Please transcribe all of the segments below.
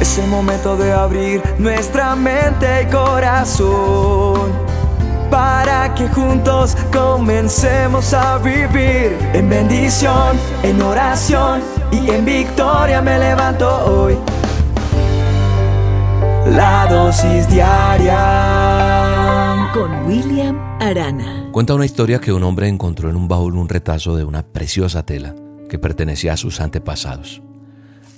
Es el momento de abrir nuestra mente y corazón para que juntos comencemos a vivir en bendición, en oración y en victoria me levanto hoy. La dosis diaria con William Arana. Cuenta una historia que un hombre encontró en un baúl un retazo de una preciosa tela que pertenecía a sus antepasados.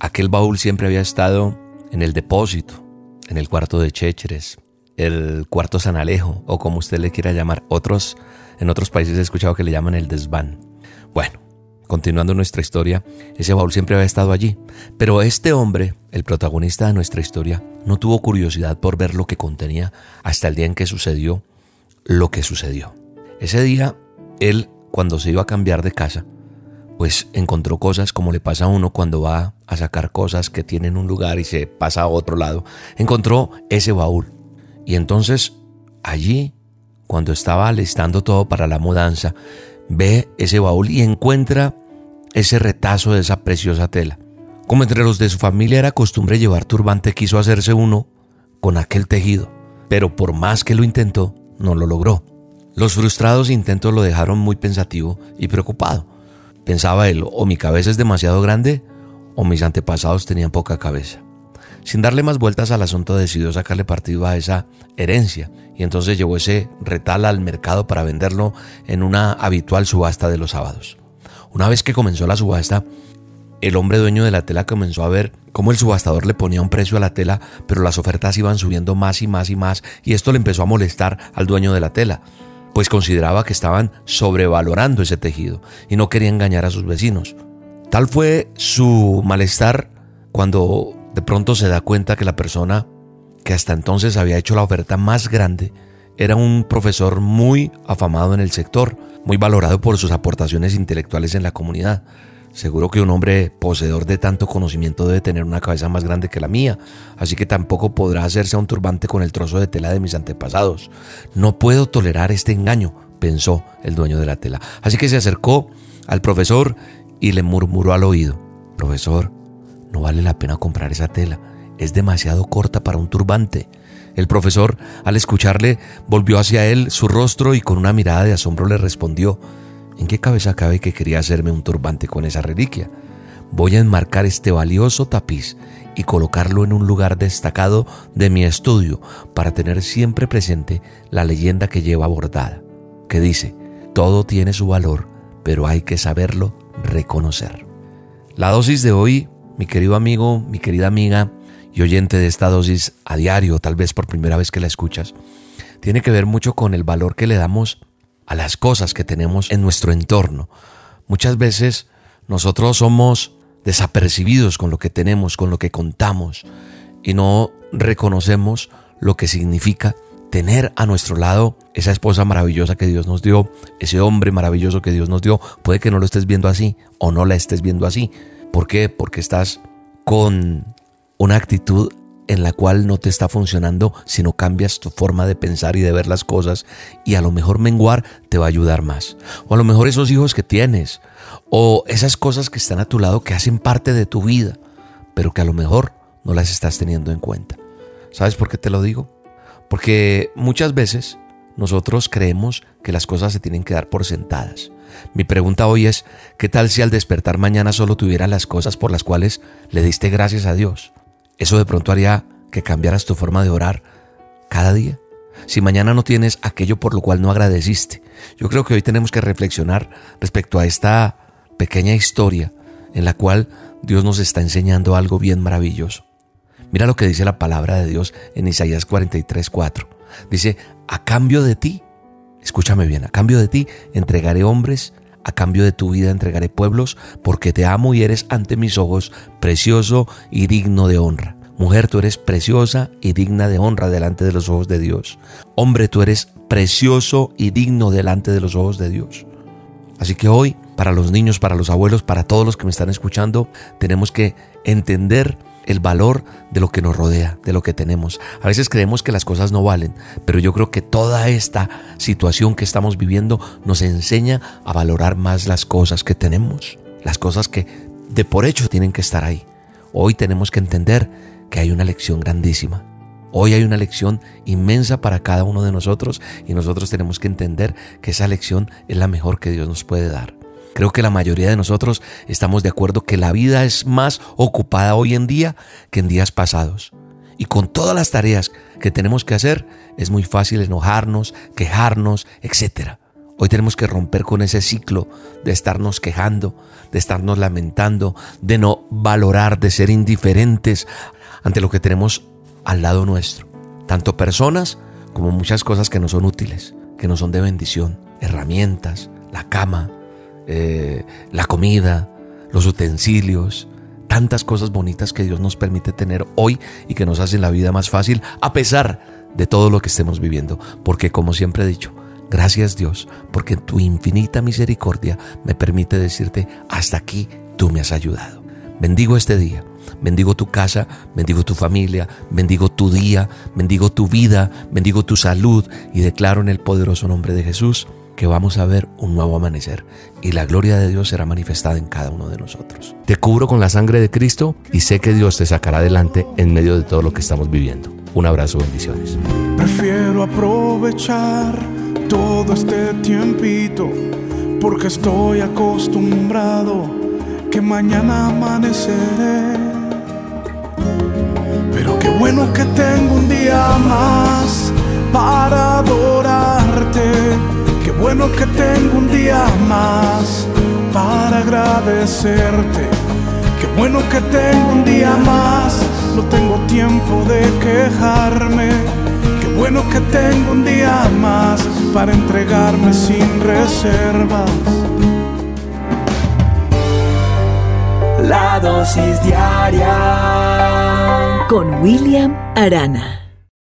Aquel baúl siempre había estado en el depósito, en el cuarto de Chécheres, el cuarto San Alejo, o como usted le quiera llamar. Otros, en otros países he escuchado que le llaman el desván. Bueno, continuando nuestra historia, ese baúl siempre había estado allí. Pero este hombre, el protagonista de nuestra historia, no tuvo curiosidad por ver lo que contenía hasta el día en que sucedió lo que sucedió. Ese día, él, cuando se iba a cambiar de casa, pues encontró cosas como le pasa a uno cuando va a sacar cosas que tienen un lugar y se pasa a otro lado. Encontró ese baúl. Y entonces allí, cuando estaba alistando todo para la mudanza, ve ese baúl y encuentra ese retazo de esa preciosa tela. Como entre los de su familia era costumbre llevar turbante, quiso hacerse uno con aquel tejido, pero por más que lo intentó, no lo logró. Los frustrados intentos lo dejaron muy pensativo y preocupado. Pensaba él, o mi cabeza es demasiado grande, o mis antepasados tenían poca cabeza. Sin darle más vueltas al asunto, decidió sacarle partido a esa herencia y entonces llevó ese retal al mercado para venderlo en una habitual subasta de los sábados. Una vez que comenzó la subasta, el hombre dueño de la tela comenzó a ver cómo el subastador le ponía un precio a la tela, pero las ofertas iban subiendo más y más y más, y esto le empezó a molestar al dueño de la tela pues consideraba que estaban sobrevalorando ese tejido y no quería engañar a sus vecinos. Tal fue su malestar cuando de pronto se da cuenta que la persona que hasta entonces había hecho la oferta más grande era un profesor muy afamado en el sector, muy valorado por sus aportaciones intelectuales en la comunidad. Seguro que un hombre poseedor de tanto conocimiento debe tener una cabeza más grande que la mía, así que tampoco podrá hacerse un turbante con el trozo de tela de mis antepasados. No puedo tolerar este engaño, pensó el dueño de la tela. Así que se acercó al profesor y le murmuró al oído, Profesor, no vale la pena comprar esa tela, es demasiado corta para un turbante. El profesor, al escucharle, volvió hacia él su rostro y con una mirada de asombro le respondió, ¿En qué cabeza cabe que quería hacerme un turbante con esa reliquia? Voy a enmarcar este valioso tapiz y colocarlo en un lugar destacado de mi estudio para tener siempre presente la leyenda que lleva bordada, que dice, todo tiene su valor, pero hay que saberlo reconocer. La dosis de hoy, mi querido amigo, mi querida amiga y oyente de esta dosis a diario, tal vez por primera vez que la escuchas, tiene que ver mucho con el valor que le damos a las cosas que tenemos en nuestro entorno. Muchas veces nosotros somos desapercibidos con lo que tenemos, con lo que contamos, y no reconocemos lo que significa tener a nuestro lado esa esposa maravillosa que Dios nos dio, ese hombre maravilloso que Dios nos dio. Puede que no lo estés viendo así o no la estés viendo así. ¿Por qué? Porque estás con una actitud en la cual no te está funcionando si no cambias tu forma de pensar y de ver las cosas y a lo mejor menguar te va a ayudar más. O a lo mejor esos hijos que tienes o esas cosas que están a tu lado que hacen parte de tu vida, pero que a lo mejor no las estás teniendo en cuenta. ¿Sabes por qué te lo digo? Porque muchas veces nosotros creemos que las cosas se tienen que dar por sentadas. Mi pregunta hoy es, ¿qué tal si al despertar mañana solo tuvieras las cosas por las cuales le diste gracias a Dios? Eso de pronto haría que cambiaras tu forma de orar cada día. Si mañana no tienes aquello por lo cual no agradeciste. Yo creo que hoy tenemos que reflexionar respecto a esta pequeña historia en la cual Dios nos está enseñando algo bien maravilloso. Mira lo que dice la palabra de Dios en Isaías 43, 4. Dice, a cambio de ti, escúchame bien, a cambio de ti entregaré hombres, a cambio de tu vida entregaré pueblos, porque te amo y eres ante mis ojos precioso y digno de honra. Mujer, tú eres preciosa y digna de honra delante de los ojos de Dios. Hombre, tú eres precioso y digno delante de los ojos de Dios. Así que hoy, para los niños, para los abuelos, para todos los que me están escuchando, tenemos que entender el valor de lo que nos rodea, de lo que tenemos. A veces creemos que las cosas no valen, pero yo creo que toda esta situación que estamos viviendo nos enseña a valorar más las cosas que tenemos, las cosas que de por hecho tienen que estar ahí. Hoy tenemos que entender que hay una lección grandísima. Hoy hay una lección inmensa para cada uno de nosotros y nosotros tenemos que entender que esa lección es la mejor que Dios nos puede dar. Creo que la mayoría de nosotros estamos de acuerdo que la vida es más ocupada hoy en día que en días pasados. Y con todas las tareas que tenemos que hacer, es muy fácil enojarnos, quejarnos, etc. Hoy tenemos que romper con ese ciclo de estarnos quejando, de estarnos lamentando, de no valorar, de ser indiferentes ante lo que tenemos al lado nuestro. Tanto personas como muchas cosas que no son útiles, que no son de bendición. Herramientas, la cama, eh, la comida, los utensilios, tantas cosas bonitas que Dios nos permite tener hoy y que nos hacen la vida más fácil a pesar de todo lo que estemos viviendo. Porque como siempre he dicho, gracias Dios, porque tu infinita misericordia me permite decirte, hasta aquí tú me has ayudado. Bendigo este día Bendigo tu casa, bendigo tu familia, bendigo tu día, bendigo tu vida, bendigo tu salud y declaro en el poderoso nombre de Jesús que vamos a ver un nuevo amanecer y la gloria de Dios será manifestada en cada uno de nosotros. Te cubro con la sangre de Cristo y sé que Dios te sacará adelante en medio de todo lo que estamos viviendo. Un abrazo, bendiciones. Prefiero aprovechar todo este tiempito porque estoy acostumbrado que mañana amaneceré bueno que tengo un día más para adorarte. Qué bueno que tengo un día más para agradecerte. Qué bueno que tengo un día más, no tengo tiempo de quejarme. Qué bueno que tengo un día más para entregarme sin reservas. La dosis diaria con William Arana.